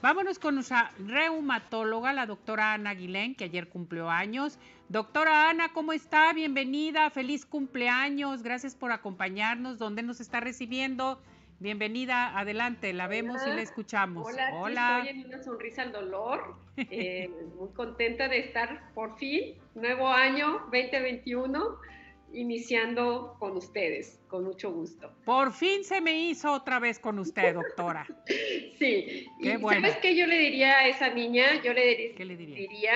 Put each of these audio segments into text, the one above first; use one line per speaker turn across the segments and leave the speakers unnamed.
Vámonos con nuestra reumatóloga, la doctora Ana Aguilén, que ayer cumplió años. Doctora Ana, ¿cómo está? Bienvenida, feliz cumpleaños, gracias por acompañarnos. ¿Dónde nos está recibiendo? Bienvenida, adelante, la vemos y la escuchamos.
Hola, Hola. estoy en una sonrisa al dolor, eh, muy contenta de estar por fin, nuevo año 2021 iniciando con ustedes, con mucho gusto.
Por fin se me hizo otra vez con usted, doctora.
sí. Qué y ¿Sabes qué yo le diría a esa niña? Yo le,
¿Qué le
diría,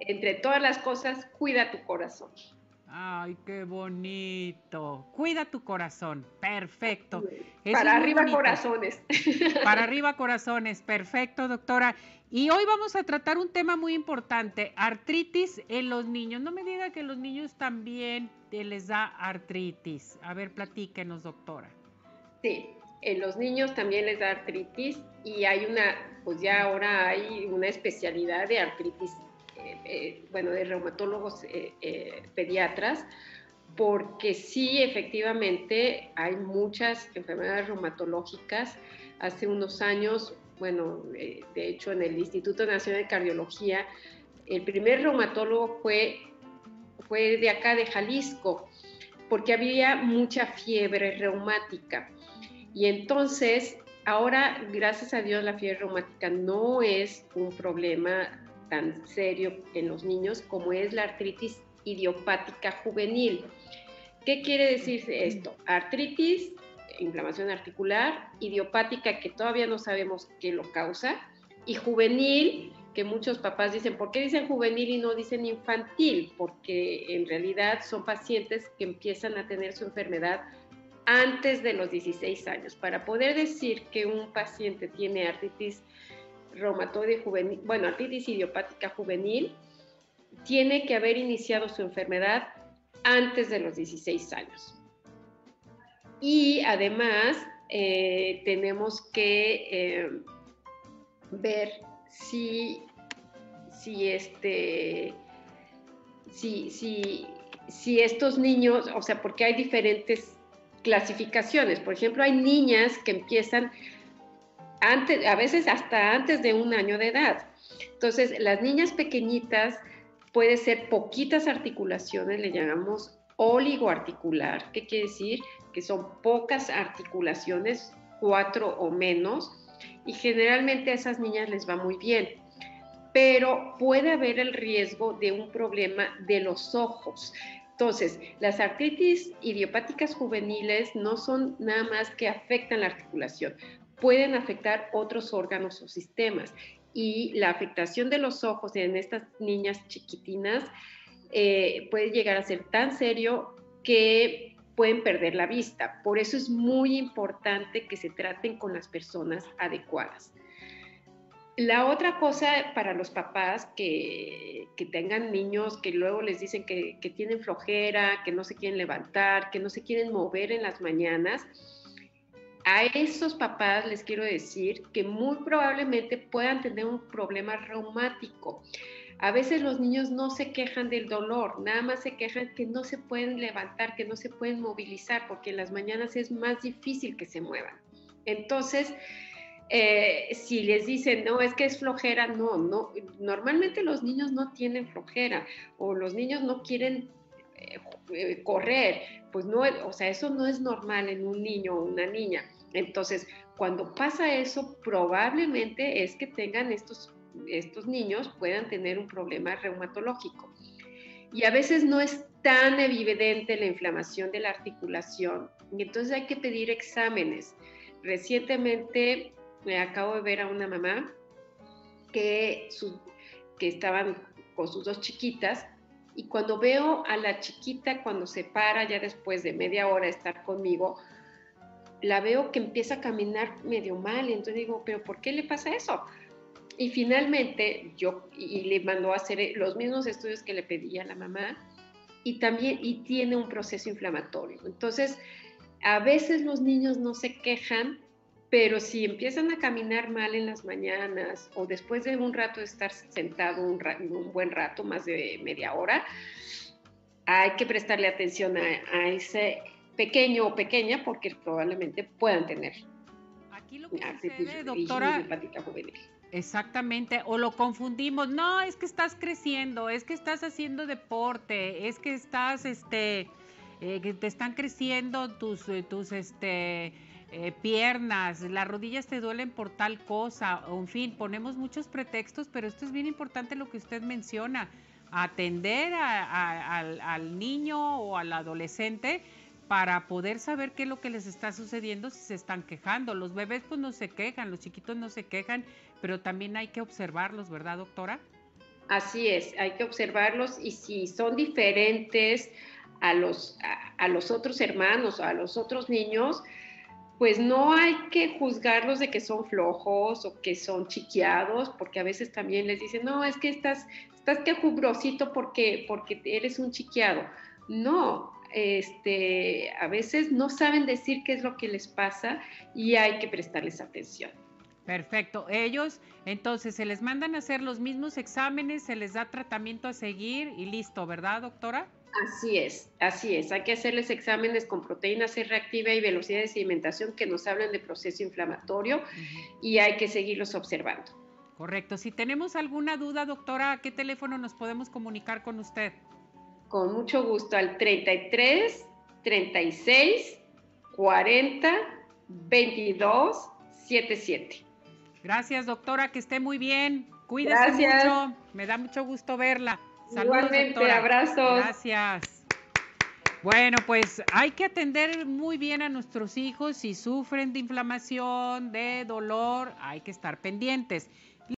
entre todas las cosas, cuida tu corazón.
Ay, qué bonito. Cuida tu corazón. Perfecto.
Para arriba corazones.
Para arriba corazones. Perfecto, doctora. Y hoy vamos a tratar un tema muy importante, artritis en los niños. No me diga que los niños también les da artritis. A ver, platíquenos, doctora.
Sí, en los niños también les da artritis y hay una, pues ya ahora hay una especialidad de artritis eh, bueno, de reumatólogos eh, eh, pediatras, porque sí, efectivamente, hay muchas enfermedades reumatológicas. Hace unos años, bueno, de hecho, en el Instituto Nacional de Cardiología, el primer reumatólogo fue, fue de acá, de Jalisco, porque había mucha fiebre reumática. Y entonces, ahora, gracias a Dios, la fiebre reumática no es un problema tan serio en los niños como es la artritis idiopática juvenil. ¿Qué quiere decir esto? Artritis, inflamación articular, idiopática que todavía no sabemos qué lo causa, y juvenil, que muchos papás dicen, ¿por qué dicen juvenil y no dicen infantil? Porque en realidad son pacientes que empiezan a tener su enfermedad antes de los 16 años. Para poder decir que un paciente tiene artritis reumatoide juvenil, bueno, artritis idiopática juvenil, tiene que haber iniciado su enfermedad antes de los 16 años. Y además eh, tenemos que eh, ver si, si, este, si, si, si estos niños, o sea, porque hay diferentes clasificaciones. Por ejemplo, hay niñas que empiezan a veces hasta antes de un año de edad. Entonces, las niñas pequeñitas puede ser poquitas articulaciones, le llamamos oligoarticular, ¿qué quiere decir? Que son pocas articulaciones, cuatro o menos, y generalmente a esas niñas les va muy bien. Pero puede haber el riesgo de un problema de los ojos. Entonces, las artritis idiopáticas juveniles no son nada más que afectan la articulación, pueden afectar otros órganos o sistemas. Y la afectación de los ojos en estas niñas chiquitinas eh, puede llegar a ser tan serio que pueden perder la vista. Por eso es muy importante que se traten con las personas adecuadas. La otra cosa para los papás que, tengan niños que luego les dicen que, que, tienen flojera, que no se quieren levantar, que no se quieren mover en las mañanas, a esos papás les quiero decir que muy probablemente puedan tener un problema reumático. A veces los niños no se quejan del dolor, nada más se quejan que no se pueden levantar, que no se pueden movilizar, porque en las mañanas es más difícil que se muevan. Entonces, eh, si les dicen, no, es que es flojera, no, no, normalmente los niños no tienen flojera o los niños no quieren eh, eh, correr, pues no, o sea, eso no es normal en un niño o una niña. Entonces, cuando pasa eso, probablemente es que tengan estos, estos niños, puedan tener un problema reumatológico. Y a veces no es tan evidente la inflamación de la articulación, y entonces hay que pedir exámenes. Recientemente me acabo de ver a una mamá que, que estaban con sus dos chiquitas y cuando veo a la chiquita cuando se para ya después de media hora estar conmigo, la veo que empieza a caminar medio mal, y entonces digo, pero ¿por qué le pasa eso? Y finalmente yo, y le mandó a hacer los mismos estudios que le pedía a la mamá, y también, y tiene un proceso inflamatorio. Entonces, a veces los niños no se quejan, pero si empiezan a caminar mal en las mañanas o después de un rato de estar sentado un, buen rato, más de media hora, hay que prestarle atención a ese pequeño o pequeña porque probablemente puedan tener.
¿A Aquí lo que sucede, doctora,
juvenil.
Exactamente, o lo confundimos, no, es que estás creciendo, es que estás haciendo deporte, es que estás, este, eh, que te están creciendo tus, eh, tus, este, eh, piernas, las rodillas te duelen por tal cosa, en fin, ponemos muchos pretextos, pero esto es bien importante lo que usted menciona, atender al, al niño o al adolescente para poder saber qué es lo que les está sucediendo si se están quejando. Los bebés pues no se quejan, los chiquitos no se quejan, pero también hay que observarlos, ¿verdad, doctora?
Así es, hay que observarlos y si son diferentes a los, a, los otros hermanos a los otros niños, pues no hay que juzgarlos de que son flojos o que son chiquiados, porque a veces también les dicen, no, es que estás, estás quejubrosito porque, porque eres un chiquiado. No, este, a veces no saben decir qué es lo que les pasa y hay que prestarles atención.
Perfecto. Ellos, entonces, se les mandan a hacer los mismos exámenes, se les da tratamiento a seguir y listo, ¿verdad, doctora?
Así es, así es. Hay que hacerles exámenes con proteína C reactiva y velocidad de sedimentación que nos hablan de proceso inflamatorio y hay que seguirlos observando.
Correcto. Si tenemos alguna duda, doctora, ¿a qué teléfono nos podemos comunicar con usted?
Con mucho gusto al 33 36 40 22 77.
Gracias, doctora, que esté muy bien. Cuídese mucho. Me da mucho gusto verla.
Saludos, Igualmente, doctora. abrazos.
Gracias. Bueno, pues hay que atender muy bien a nuestros hijos. Si sufren de inflamación, de dolor, hay que estar pendientes.